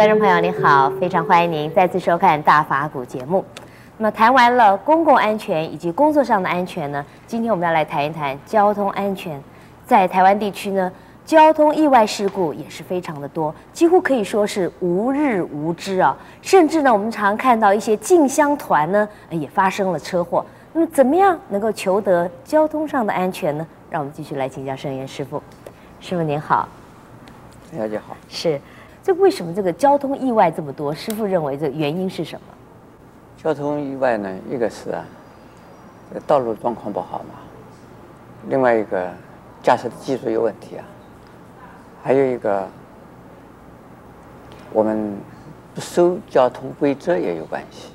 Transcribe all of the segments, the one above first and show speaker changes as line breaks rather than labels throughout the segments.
观众朋友，你好，非常欢迎您再次收看《大法古》节目。那么谈完了公共安全以及工作上的安全呢，今天我们要来谈一谈交通安全。在台湾地区呢，交通意外事故也是非常的多，几乎可以说是无日无之啊。甚至呢，我们常看到一些进香团呢，也发生了车祸。那么，怎么样能够求得交通上的安全呢？让我们继续来请教圣严师傅。师傅您好，
小姐好，
是。这为什么这个交通意外这么多？师傅认为这原因是什么？
交通意外呢，一个是啊，道路状况不好嘛，另外一个驾驶的技术有问题啊，还有一个我们不守交通规则也有关系。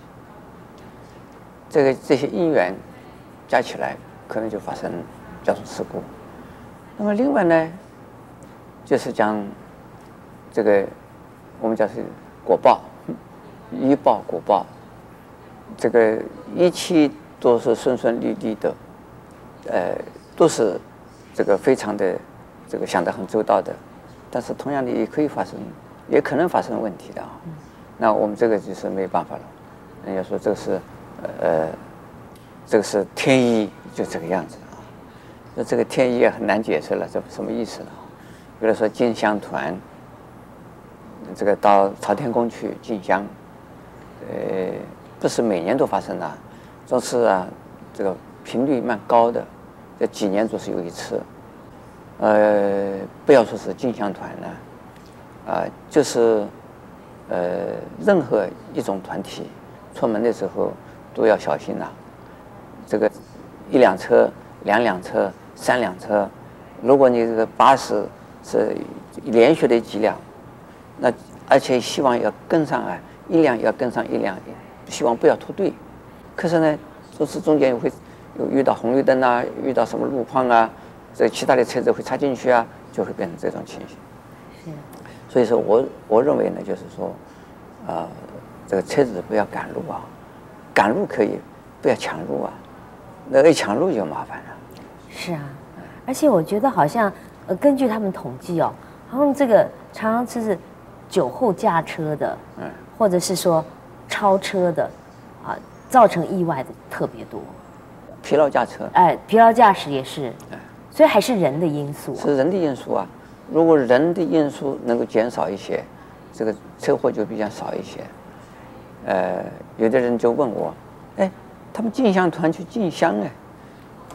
这个这些因缘加起来，可能就发生交通事故。那么另外呢，就是讲。这个我们叫是果报，一报果报，这个一切都是顺顺利利的，呃，都是这个非常的这个想得很周到的，但是同样的也可以发生，也可能发生问题的啊。那我们这个就是没办法了，人家说这个是呃，这个是天意，就这个样子啊。那这个天意也很难解释了，这什么意思呢？比如说进香团。这个到朝天宫去进香，呃，不是每年都发生的，总是啊，这个频率蛮高的，这几年总是有一次。呃，不要说是进香团了，啊、呃，就是呃，任何一种团体出门的时候都要小心呐、这个一辆车、两辆车、三辆车，如果你这个巴士是连续的几辆。那而且希望要跟上啊，一辆要跟上一辆，希望不要脱队。可是呢，就是中间又会有遇到红绿灯啊，遇到什么路况啊，这其他的车子会插进去啊，就会变成这种情形。是。所以说我我认为呢，就是说，啊、呃，这个车子不要赶路啊，赶路可以，不要抢路啊，那一抢路就麻烦了。
是啊，而且我觉得好像呃，根据他们统计哦，他们这个常常就是。酒后驾车的，嗯，或者是说超车的，啊，造成意外的特别多。
疲劳驾车，
哎，疲劳驾驶也是，所以还是人的因素啊。
是人的因素啊，如果人的因素能够减少一些，这个车祸就比较少一些。呃，有的人就问我，哎，他们进香团去进香哎，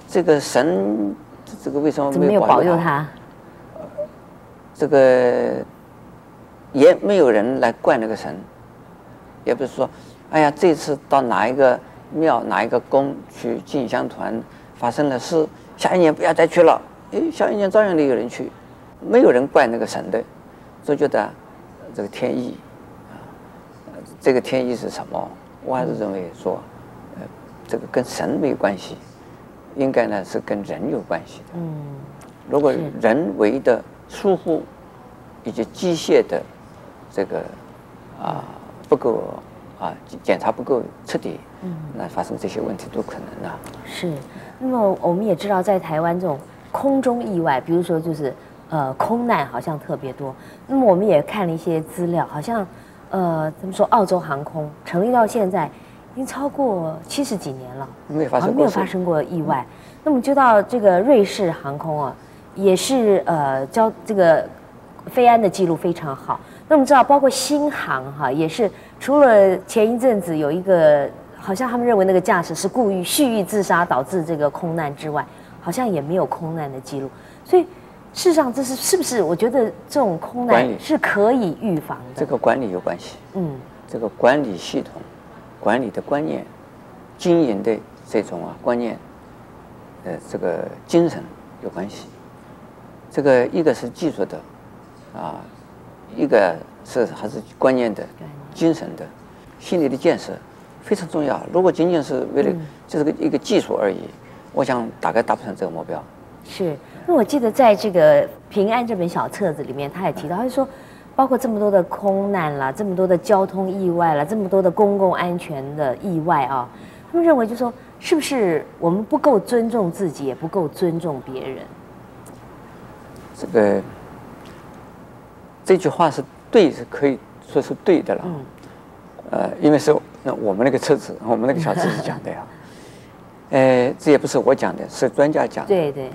这个神，这个为什么没有保佑他？这个。也没有人来怪那个神，也不是说，哎呀，这次到哪一个庙、哪一个宫去进香团发生了事，下一年不要再去了。哎，下一年照样的有人去，没有人怪那个神的，就觉得这个天意啊，这个天意是什么？我还是认为说，呃，这个跟神没有关系，应该呢是跟人有关系的。嗯，如果人为的疏忽以及机械的。这个啊不够啊检查不够彻底，嗯，那发生这些问题都可能的。
是，那么我们也知道，在台湾这种空中意外，比如说就是呃空难，好像特别多。那么我们也看了一些资料，好像呃怎么说，澳洲航空成立到现在已经超过七十几年了，
没有发生过，
没有发生过意外。嗯、那么就到这个瑞士航空啊，也是呃交这个飞安的记录非常好。那我们知道，包括新航哈，也是除了前一阵子有一个，好像他们认为那个驾驶是故意蓄意自杀导致这个空难之外，好像也没有空难的记录。所以，事实上这是是不是？我觉得这种空难是可以预防的。
这个管理有关系。嗯，这个管理系统、管理的观念、经营的这种啊观念，呃，这个精神有关系。这个一个是技术的，啊。一个是还是观念的、精神的、心理的建设非常重要。如果仅仅是为了就是个一个技术而已，我想大概达不成这个目标。
是，那我记得在这个《平安》这本小册子里面，他也提到，他就说，包括这么多的空难啦，这么多的交通意外啦，这么多的公共安全的意外啊，他们认为就是说，是不是我们不够尊重自己，也不够尊重别人？
这个。这句话是对，是可以说是对的了。
嗯。
呃，因为是那我们那个册子，我们那个小册子讲的呀。呃，这也不是我讲的，是专家讲的。
对对。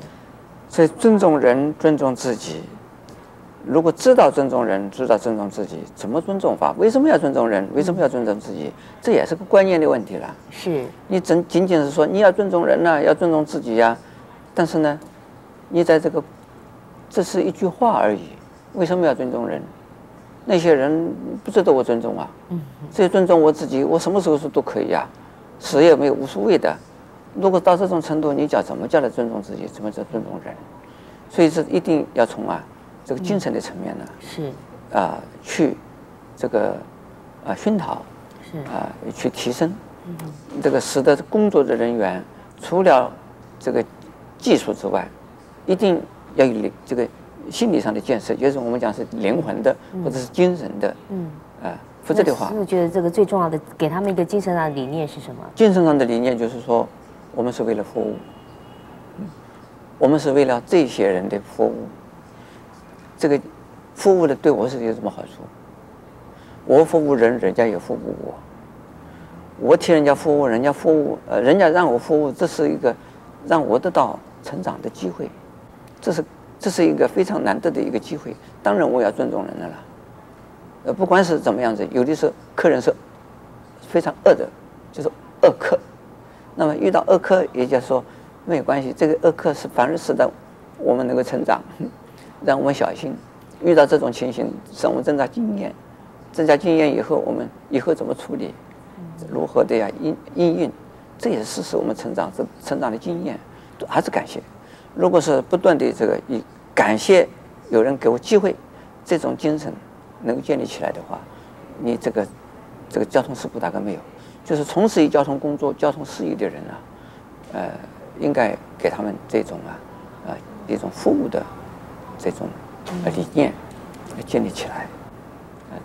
所以尊重人，尊重自己。如果知道尊重人，知道尊重自己，怎么尊重法？为什么要尊重人？为什么要尊重自己？这也是个观念的问题了。
是。你
仅仅仅是说你要尊重人呢、啊，要尊重自己呀、啊，但是呢，你在这个，这是一句话而已。为什么要尊重人？那些人不值得我尊重啊。嗯。只有尊重我自己，我什么时候说都可以啊，死也没有无所谓的。如果到这种程度，你讲怎么叫来尊重自己？怎么叫尊重人？所以这一定要从啊。这个精神的层面呢，
是
啊，去这个啊熏陶，
是
啊去提升，嗯这个使得工作的人员除了这个技术之外，一定要有这个心理上的建设，就是我们讲是灵魂的或者是精神的，嗯啊，否则的话，
我觉得这个最重要的，给他们一个精神上的理念是什么？
精神上的理念就是说，我们是为了服务，我们是为了这些人的服务。这个服务的对我是有什么好处？我服务人，人家也服务我。我替人家服务，人家服务，呃，人家让我服务，这是一个让我得到成长的机会。这是这是一个非常难得的一个机会。当然，我要尊重人的了。呃，不管是怎么样子，有的时候客人是非常恶的，就是恶客。那么遇到恶客，也就是说没有关系，这个恶客是反而使得我们能够成长。让我们小心，遇到这种情形，使我们增加经验，增加经验以后，我们以后怎么处理，如何的呀应应运，这也是使我们成长这成长的经验，还是感谢。如果是不断的这个以感谢有人给我机会，这种精神能够建立起来的话，你这个这个交通事故大概没有。就是从事于交通工作、交通事业的人啊，呃，应该给他们这种啊啊一种服务的。这种理念建立起来，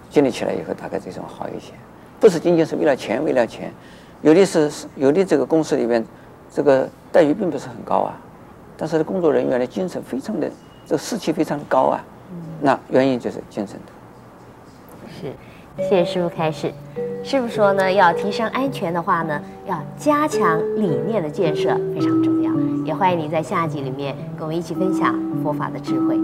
建立起来以后，大概这种好一些。不是仅仅是为了钱，为了钱，有的是有的这个公司里面，这个待遇并不是很高啊，但是工作人员的精神非常的，这个士气非常高啊。那原因就是精神的。
是，谢谢师傅开始。师傅说呢，要提升安全的话呢，要加强理念的建设，非常重要。也欢迎你在下集里面跟我们一起分享佛法的智慧。